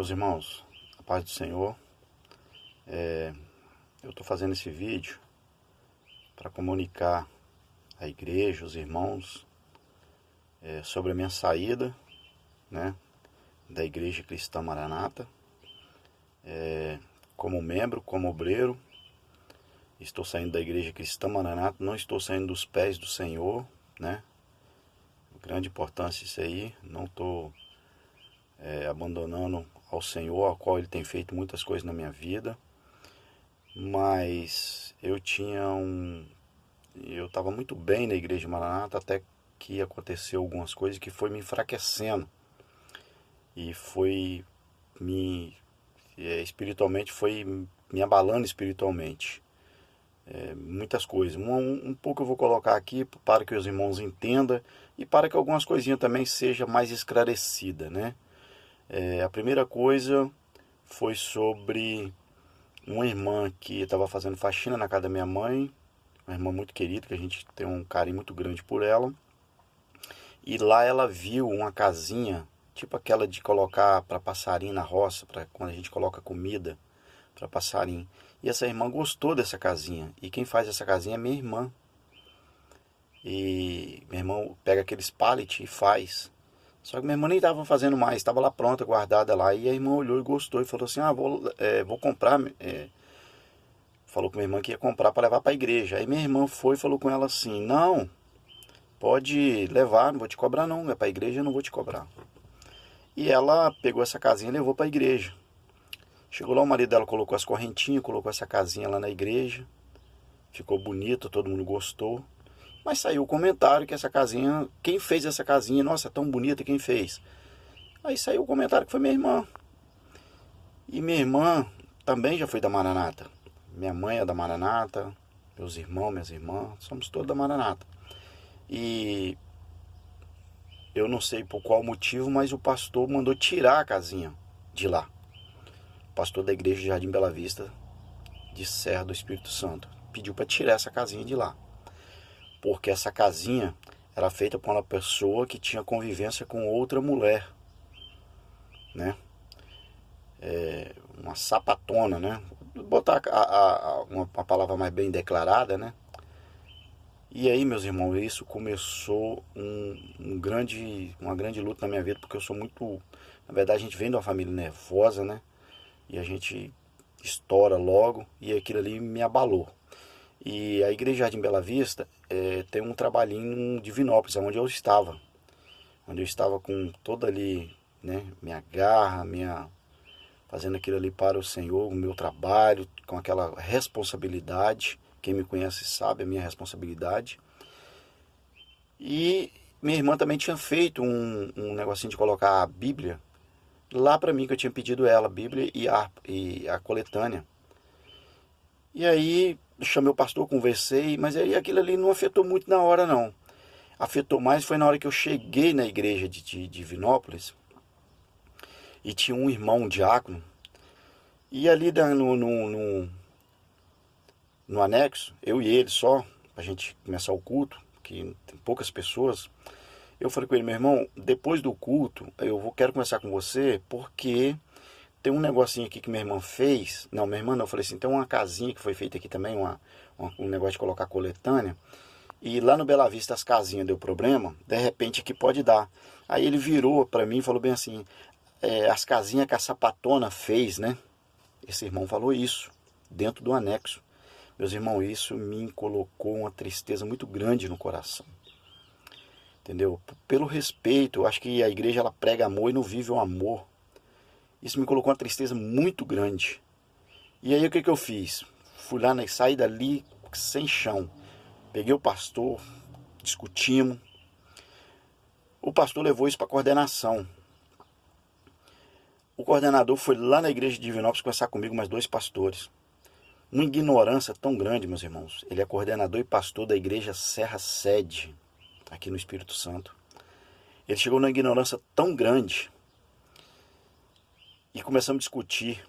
Meus irmãos, a paz do Senhor, é, eu estou fazendo esse vídeo para comunicar à igreja, os irmãos, é, sobre a minha saída né, da Igreja Cristã Maranata, é, como membro, como obreiro. Estou saindo da Igreja Cristã Maranata, não estou saindo dos pés do Senhor, né? Grande importância isso aí, não estou é, abandonando ao Senhor, ao qual Ele tem feito muitas coisas na minha vida. Mas eu tinha um. Eu estava muito bem na igreja de Maranata até que aconteceu algumas coisas que foi me enfraquecendo. E foi me. É, espiritualmente, foi me abalando espiritualmente. É, muitas coisas. Um, um, pouco eu vou colocar aqui para que os irmãos entendam e para que algumas coisinhas também seja mais esclarecida, né? É, a primeira coisa foi sobre uma irmã que estava fazendo faxina na casa da minha mãe, uma irmã muito querida, que a gente tem um carinho muito grande por ela. E lá ela viu uma casinha, tipo aquela de colocar para passarinho na roça, para quando a gente coloca comida para passarinho. E essa irmã gostou dessa casinha. E quem faz essa casinha é minha irmã. E meu irmão pega aqueles pallets e faz. Só que minha irmã nem estava fazendo mais, estava lá pronta, guardada lá. E a irmã olhou e gostou e falou assim: Ah, vou, é, vou comprar. É, falou com minha irmã que ia comprar para levar para a igreja. Aí minha irmã foi e falou com ela assim: Não, pode levar, não vou te cobrar, não. É para a igreja, não vou te cobrar. E ela pegou essa casinha e levou para a igreja. Chegou lá, o marido dela colocou as correntinhas, colocou essa casinha lá na igreja. Ficou bonito, todo mundo gostou. Mas saiu o comentário que essa casinha, quem fez essa casinha, nossa, tão bonita, quem fez? Aí saiu o comentário que foi minha irmã. E minha irmã também já foi da Maranata. Minha mãe é da Maranata, meus irmãos, minhas irmãs, somos todos da Maranata. E eu não sei por qual motivo, mas o pastor mandou tirar a casinha de lá. Pastor da igreja de Jardim Bela Vista, de Serra do Espírito Santo, pediu para tirar essa casinha de lá porque essa casinha era feita por uma pessoa que tinha convivência com outra mulher, né? É, uma sapatona, né? Botar a, a, a, uma, uma palavra mais bem declarada, né? E aí, meus irmãos, isso começou um, um, grande, uma grande luta na minha vida, porque eu sou muito. Na verdade, a gente vem de uma família nervosa, né? E a gente estoura logo, e aquilo ali me abalou. E a Igreja Jardim Bela Vista é, tem um trabalhinho em Divinópolis, onde eu estava. Onde eu estava com toda ali, né, minha garra, minha fazendo aquilo ali para o Senhor, o meu trabalho, com aquela responsabilidade. Quem me conhece sabe a minha responsabilidade. E minha irmã também tinha feito um, um negocinho de colocar a Bíblia lá para mim, que eu tinha pedido ela, a Bíblia e a, e a coletânea. E aí chamei o pastor, conversei, mas aí aquilo ali não afetou muito na hora não. Afetou mais foi na hora que eu cheguei na igreja de, de, de Vinópolis e tinha um irmão, um diácono, e ali no, no, no, no anexo, eu e ele só, a gente começar o culto, que tem poucas pessoas, eu falei com ele, meu irmão, depois do culto, eu vou, quero conversar com você, porque tem um negocinho aqui que minha irmã fez. Não, minha irmã não. Eu falei assim: tem uma casinha que foi feita aqui também, uma, uma, um negócio de colocar coletânea. E lá no Bela Vista as casinhas deu problema. De repente aqui pode dar. Aí ele virou para mim e falou bem assim: é, as casinhas que a sapatona fez, né? Esse irmão falou isso, dentro do anexo. Meus irmãos, isso me colocou uma tristeza muito grande no coração. Entendeu? Pelo respeito, eu acho que a igreja ela prega amor e não vive o amor. Isso me colocou uma tristeza muito grande. E aí o que, que eu fiz? Fui lá, né, saí dali sem chão. Peguei o pastor, discutimos. O pastor levou isso para coordenação. O coordenador foi lá na igreja de Divinópolis conversar comigo, mais dois pastores. Uma ignorância tão grande, meus irmãos. Ele é coordenador e pastor da igreja Serra Sede, aqui no Espírito Santo. Ele chegou numa ignorância tão grande e começamos a discutir.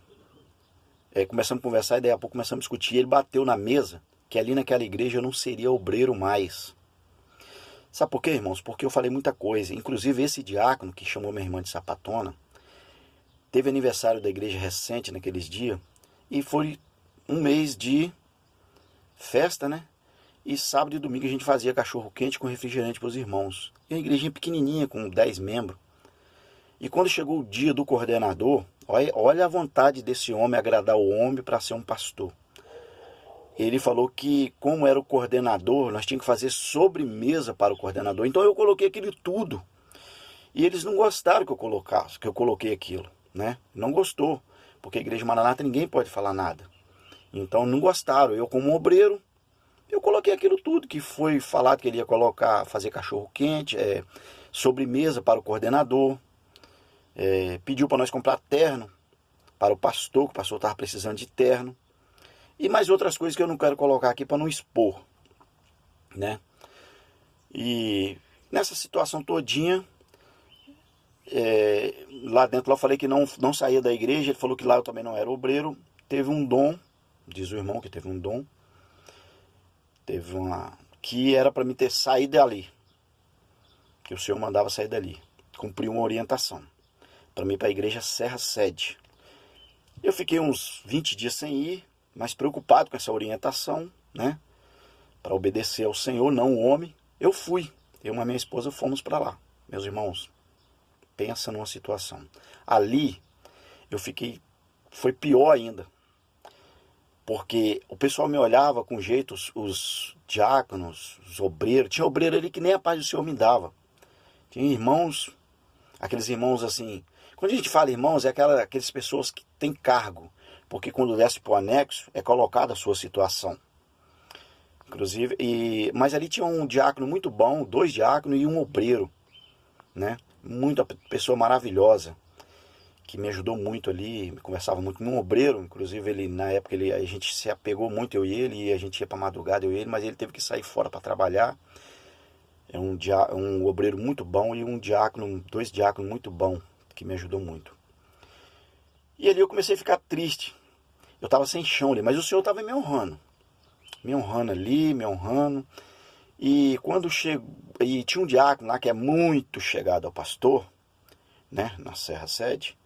É, começamos a conversar e daí a pouco começamos a discutir. Ele bateu na mesa que ali naquela igreja eu não seria obreiro mais. Sabe por quê, irmãos? Porque eu falei muita coisa. Inclusive esse diácono que chamou minha irmã de sapatona, teve aniversário da igreja recente naqueles dias e foi um mês de festa, né? E sábado e domingo a gente fazia cachorro quente com refrigerante para os irmãos. E a igrejinha pequenininha, com 10 membros. E quando chegou o dia do coordenador, olha, olha a vontade desse homem agradar o homem para ser um pastor. Ele falou que, como era o coordenador, nós tínhamos que fazer sobremesa para o coordenador. Então eu coloquei aquilo tudo. E eles não gostaram que eu colocasse, que eu coloquei aquilo, né? Não gostou, porque a igreja Maranata ninguém pode falar nada. Então não gostaram. Eu como obreiro, eu coloquei aquilo tudo que foi falado que ele ia colocar, fazer cachorro quente, é, sobremesa para o coordenador, é, pediu para nós comprar terno para o pastor, que o pastor estava precisando de terno. E mais outras coisas que eu não quero colocar aqui para não expor. Né? E nessa situação todinha, é, lá dentro lá eu falei que não, não saía da igreja, ele falou que lá eu também não era obreiro, teve um dom, diz o irmão que teve um dom, teve uma que era para me ter saído dali, que o Senhor mandava sair dali, cumprir uma orientação para mim para a igreja Serra Sede. Eu fiquei uns 20 dias sem ir, mas preocupado com essa orientação, né? Para obedecer ao Senhor, não o homem. Eu fui. Eu e minha esposa fomos para lá. Meus irmãos, pensa numa situação. Ali eu fiquei foi pior ainda. Porque o pessoal me olhava com jeito, os, os diáconos, os obreiros. Tinha obreiro ali que nem a paz do Senhor me dava. Tinha irmãos, aqueles irmãos assim, quando a gente fala irmãos, é aquela, aquelas pessoas que têm cargo, porque quando desce para o anexo é colocada a sua situação. Inclusive, e, mas ali tinha um diácono muito bom, dois diáconos e um obreiro, né? Muita pessoa maravilhosa que me ajudou muito ali, conversava muito um obreiro, inclusive ele na época ele, a gente se apegou muito eu e ele, e a gente ia para madrugada eu e ele, mas ele teve que sair fora para trabalhar. É um, dia, um obreiro muito bom e um diácono, dois diáconos muito bom que me ajudou muito. E ali eu comecei a ficar triste. Eu estava sem chão ali, mas o Senhor estava me honrando. Me honrando ali, me honrando. E quando chegou. E tinha um diácono lá que é muito chegado ao pastor, né? Na Serra Sede.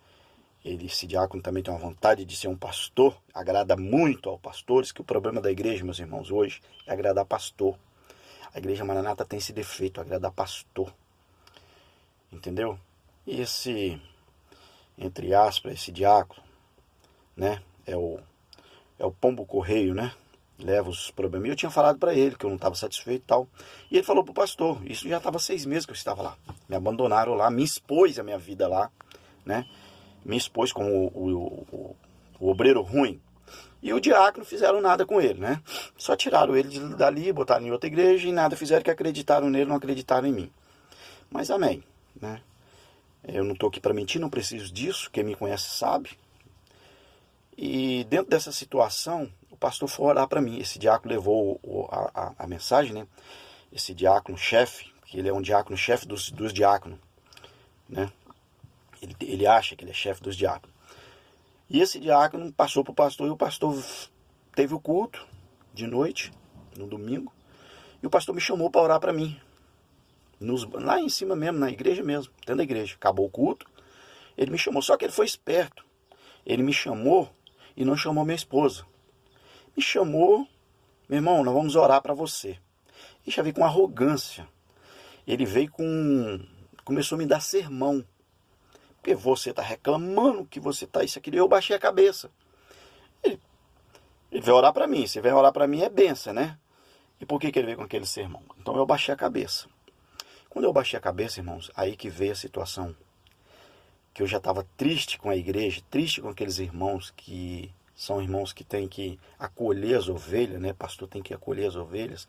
Ele, esse diácono também tem uma vontade de ser um pastor, agrada muito ao pastores, que o problema da igreja, meus irmãos, hoje é agradar pastor. A igreja Maranata tem esse defeito, agradar pastor. Entendeu? Esse, entre aspas, esse diácono, né? É o, é o pombo correio, né? Leva os problemas. Eu tinha falado para ele que eu não estava satisfeito e tal. E ele falou pro pastor, isso já estava seis meses que eu estava lá. Me abandonaram lá, me expôs a minha vida lá, né? Me expôs como o, o, o, o obreiro ruim. E o diácono fizeram nada com ele, né? Só tiraram ele dali, botaram em outra igreja e nada fizeram que acreditaram nele, não acreditaram em mim. Mas amém, né? Eu não estou aqui para mentir, não preciso disso. Quem me conhece sabe. E dentro dessa situação, o pastor foi orar para mim. Esse diácono levou a, a, a, mensagem, né? Esse diácono chefe, que ele é um diácono chefe dos, dos diáconos, né? Ele, ele acha que ele é chefe dos diáconos. E esse diácono passou para o pastor e o pastor teve o culto de noite, no domingo. E o pastor me chamou para orar para mim. Nos, lá em cima mesmo, na igreja mesmo, dentro da igreja. Acabou o culto, ele me chamou. Só que ele foi esperto. Ele me chamou e não chamou minha esposa. Me chamou, meu irmão, nós vamos orar para você. E já veio com arrogância. Ele veio com. Começou a me dar sermão. Porque você está reclamando que você está isso, aquilo. E eu baixei a cabeça. Ele, ele veio orar para mim. Se vem orar para mim é benção, né? E por que, que ele veio com aquele sermão? Então eu baixei a cabeça. Quando eu baixei a cabeça, irmãos, aí que veio a situação. Que eu já estava triste com a igreja, triste com aqueles irmãos que são irmãos que têm que acolher as ovelhas, né? Pastor tem que acolher as ovelhas.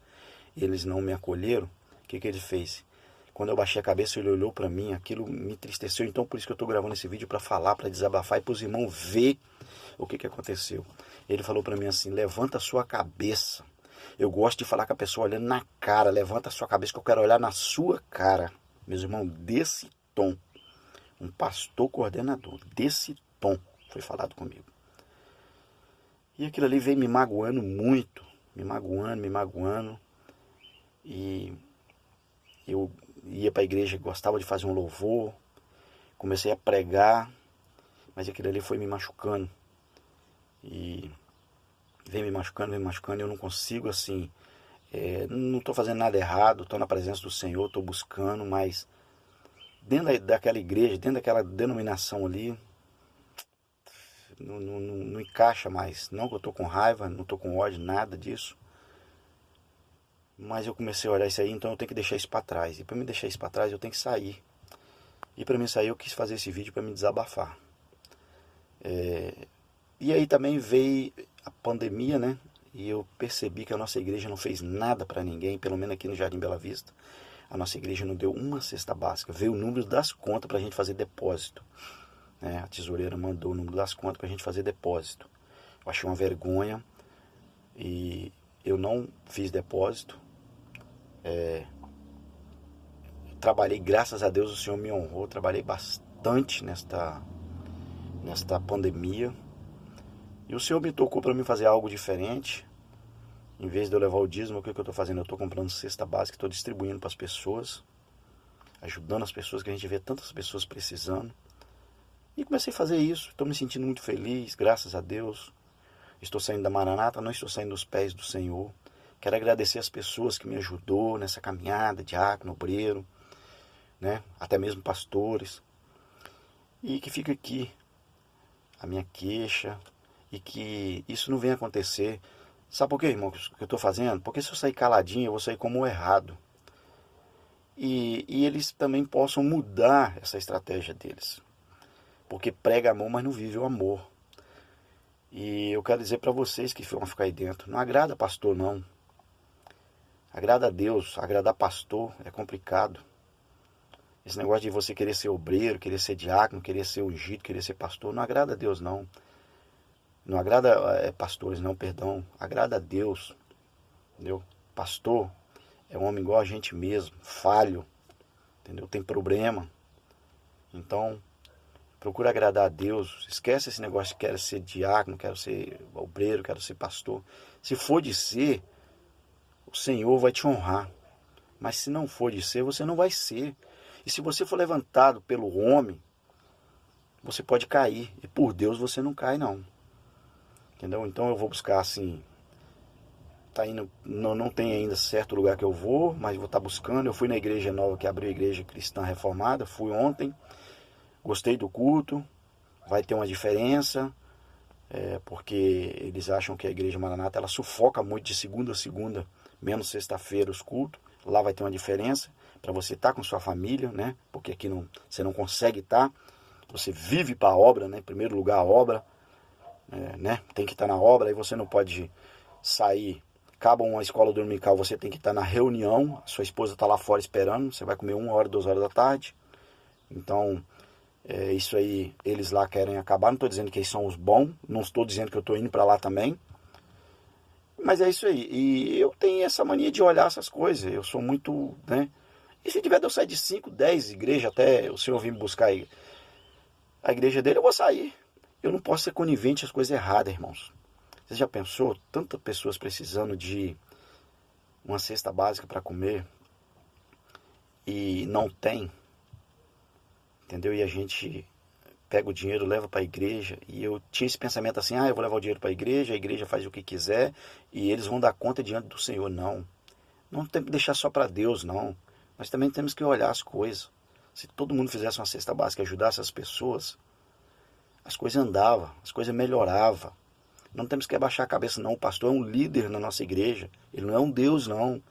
Eles não me acolheram. O que, que ele fez? Quando eu baixei a cabeça, ele olhou para mim, aquilo me entristeceu. Então, por isso que eu estou gravando esse vídeo para falar, para desabafar e para os irmãos ver o que, que aconteceu. Ele falou para mim assim: levanta a sua cabeça eu gosto de falar com a pessoa olhando na cara. Levanta a sua cabeça que eu quero olhar na sua cara. Meus irmãos, desse tom. Um pastor coordenador, desse tom, foi falado comigo. E aquilo ali veio me magoando muito. Me magoando, me magoando. E eu ia para a igreja, gostava de fazer um louvor. Comecei a pregar. Mas aquilo ali foi me machucando. E vem me machucando, vem me machucando, eu não consigo assim. É, não estou fazendo nada errado, estou na presença do Senhor, estou buscando, mas dentro daquela igreja, dentro daquela denominação ali, não, não, não encaixa mais. Não que eu estou com raiva, não estou com ódio, nada disso. Mas eu comecei a olhar isso aí, então eu tenho que deixar isso para trás. E para me deixar isso para trás, eu tenho que sair. E para mim sair, eu quis fazer esse vídeo para me desabafar. É... E aí também veio a pandemia, né? E eu percebi que a nossa igreja não fez nada para ninguém, pelo menos aqui no Jardim Bela Vista. A nossa igreja não deu uma cesta básica. Veio o número das contas para a gente fazer depósito. É, a tesoureira mandou o número das contas para a gente fazer depósito. Eu achei uma vergonha e eu não fiz depósito. É, trabalhei, graças a Deus o Senhor me honrou, trabalhei bastante nesta, nesta pandemia. E o Senhor me tocou para me fazer algo diferente. Em vez de eu levar o dízimo, o que, que eu estou fazendo? Eu estou comprando cesta básica, estou distribuindo para as pessoas, ajudando as pessoas, que a gente vê tantas pessoas precisando. E comecei a fazer isso, estou me sentindo muito feliz, graças a Deus. Estou saindo da Maranata, não estou saindo dos pés do Senhor. Quero agradecer as pessoas que me ajudou nessa caminhada, diácono, obreiro, né? até mesmo pastores. E que fica aqui a minha queixa e que isso não venha acontecer Sabe por quê, irmão, que eu estou fazendo? Porque se eu sair caladinho, eu vou sair como errado. E, e eles também possam mudar essa estratégia deles. Porque prega amor, mas não vive o amor. E eu quero dizer para vocês que vão ficar aí dentro, não agrada pastor não. Agrada a Deus, agradar pastor é complicado. Esse negócio de você querer ser obreiro, querer ser diácono, querer ser ungido, querer ser pastor, não agrada a Deus não. Não agrada é, pastores, não, perdão. Agrada a Deus. Entendeu? Pastor é um homem igual a gente mesmo, falho. Entendeu? Tem problema. Então, procura agradar a Deus. Esquece esse negócio de quero ser diácono, quero ser obreiro, quero ser pastor. Se for de ser, o Senhor vai te honrar. Mas se não for de ser, você não vai ser. E se você for levantado pelo homem, você pode cair. E por Deus você não cai, não. Entendeu? Então eu vou buscar assim. Tá indo, não, não tem ainda certo lugar que eu vou, mas vou estar tá buscando. Eu fui na igreja nova que abriu a igreja cristã reformada, fui ontem, gostei do culto, vai ter uma diferença, é, porque eles acham que a igreja Maranata ela sufoca muito de segunda a segunda, menos sexta-feira os cultos. Lá vai ter uma diferença para você estar tá com sua família, né? Porque aqui não, você não consegue estar. Tá. Você vive para a obra, né? Em primeiro lugar a obra é, né? Tem que estar na obra, aí você não pode sair. Acaba uma escola dominical, você tem que estar na reunião, sua esposa está lá fora esperando, você vai comer uma hora, duas horas da tarde. Então, é, isso aí, eles lá querem acabar. Não estou dizendo que eles são os bons, não estou dizendo que eu estou indo para lá também. Mas é isso aí. E eu tenho essa mania de olhar essas coisas. Eu sou muito, né? E se tiver de eu sair de 5, 10 igrejas até o senhor vir me buscar aí, a igreja dele, eu vou sair. Eu não posso ser conivente às coisas erradas, irmãos. Você já pensou? Tantas pessoas precisando de uma cesta básica para comer e não tem. Entendeu? E a gente pega o dinheiro, leva para a igreja. E eu tinha esse pensamento assim: ah, eu vou levar o dinheiro para a igreja, a igreja faz o que quiser e eles vão dar conta diante do Senhor. Não. Não tem que deixar só para Deus, não. Nós também temos que olhar as coisas. Se todo mundo fizesse uma cesta básica e ajudasse as pessoas, as coisas andavam, as coisas melhoravam. Não temos que abaixar a cabeça, não. O pastor é um líder na nossa igreja. Ele não é um Deus, não.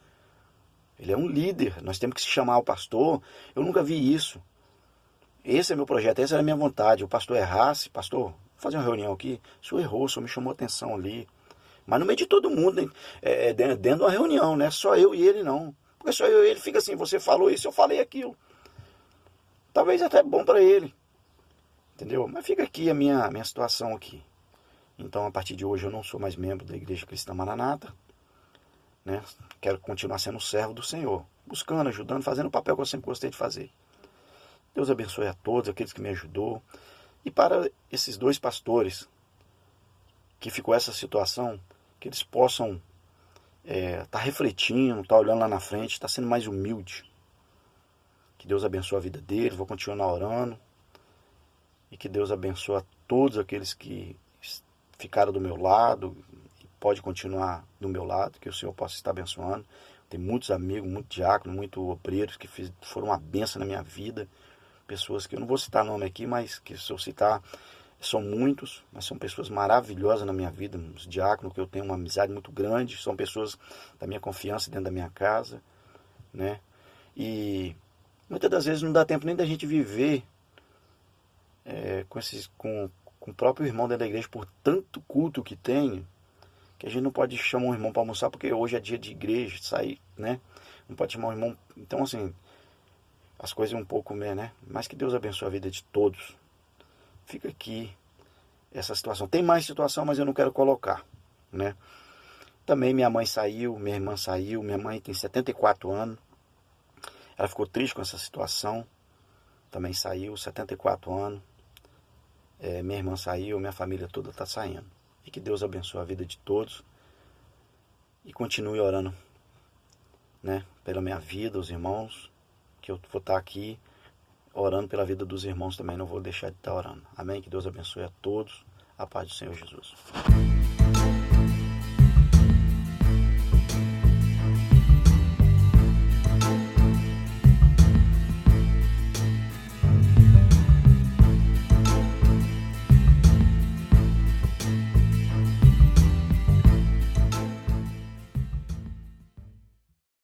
Ele é um líder. Nós temos que se chamar o pastor. Eu nunca vi isso. Esse é meu projeto, essa era a minha vontade. O pastor errasse, pastor, vou fazer uma reunião aqui. O senhor errou, o senhor me chamou atenção ali. Mas no meio de todo mundo, é, é, dentro de uma reunião, não é só eu e ele, não. Porque só eu e ele fica assim, você falou isso, eu falei aquilo. Talvez até bom para ele. Entendeu? Mas fica aqui a minha, minha situação aqui. Então, a partir de hoje, eu não sou mais membro da Igreja Cristã Maranata. Né? Quero continuar sendo servo do Senhor. Buscando, ajudando, fazendo o papel que eu sempre gostei de fazer. Deus abençoe a todos, aqueles que me ajudou. E para esses dois pastores que ficou essa situação, que eles possam estar é, tá refletindo, estar tá olhando lá na frente, estar tá sendo mais humilde. Que Deus abençoe a vida deles, vou continuar orando. E que Deus abençoe a todos aqueles que ficaram do meu lado e pode continuar do meu lado, que o Senhor possa estar abençoando. Tem muitos amigos, muito diáconos, muito obreiros que fiz, foram uma benção na minha vida. Pessoas que eu não vou citar nome aqui, mas que se eu citar, são muitos, mas são pessoas maravilhosas na minha vida. Os diáconos que eu tenho uma amizade muito grande, são pessoas da minha confiança dentro da minha casa, né? E muitas das vezes não dá tempo nem da gente viver é, com, esses, com, com o próprio irmão dentro da igreja por tanto culto que tem, que a gente não pode chamar um irmão para almoçar porque hoje é dia de igreja, sair, né? Não pode chamar um irmão. Então, assim, as coisas um pouco, né? Mas que Deus abençoe a vida de todos. Fica aqui essa situação. Tem mais situação, mas eu não quero colocar, né? Também minha mãe saiu, minha irmã saiu, minha mãe tem 74 anos. Ela ficou triste com essa situação. Também saiu, 74 anos. É, minha irmã saiu, minha família toda está saindo. E que Deus abençoe a vida de todos. E continue orando né, pela minha vida, os irmãos. Que eu vou estar tá aqui orando pela vida dos irmãos também. Não vou deixar de estar tá orando. Amém? Que Deus abençoe a todos. A paz do Senhor Jesus.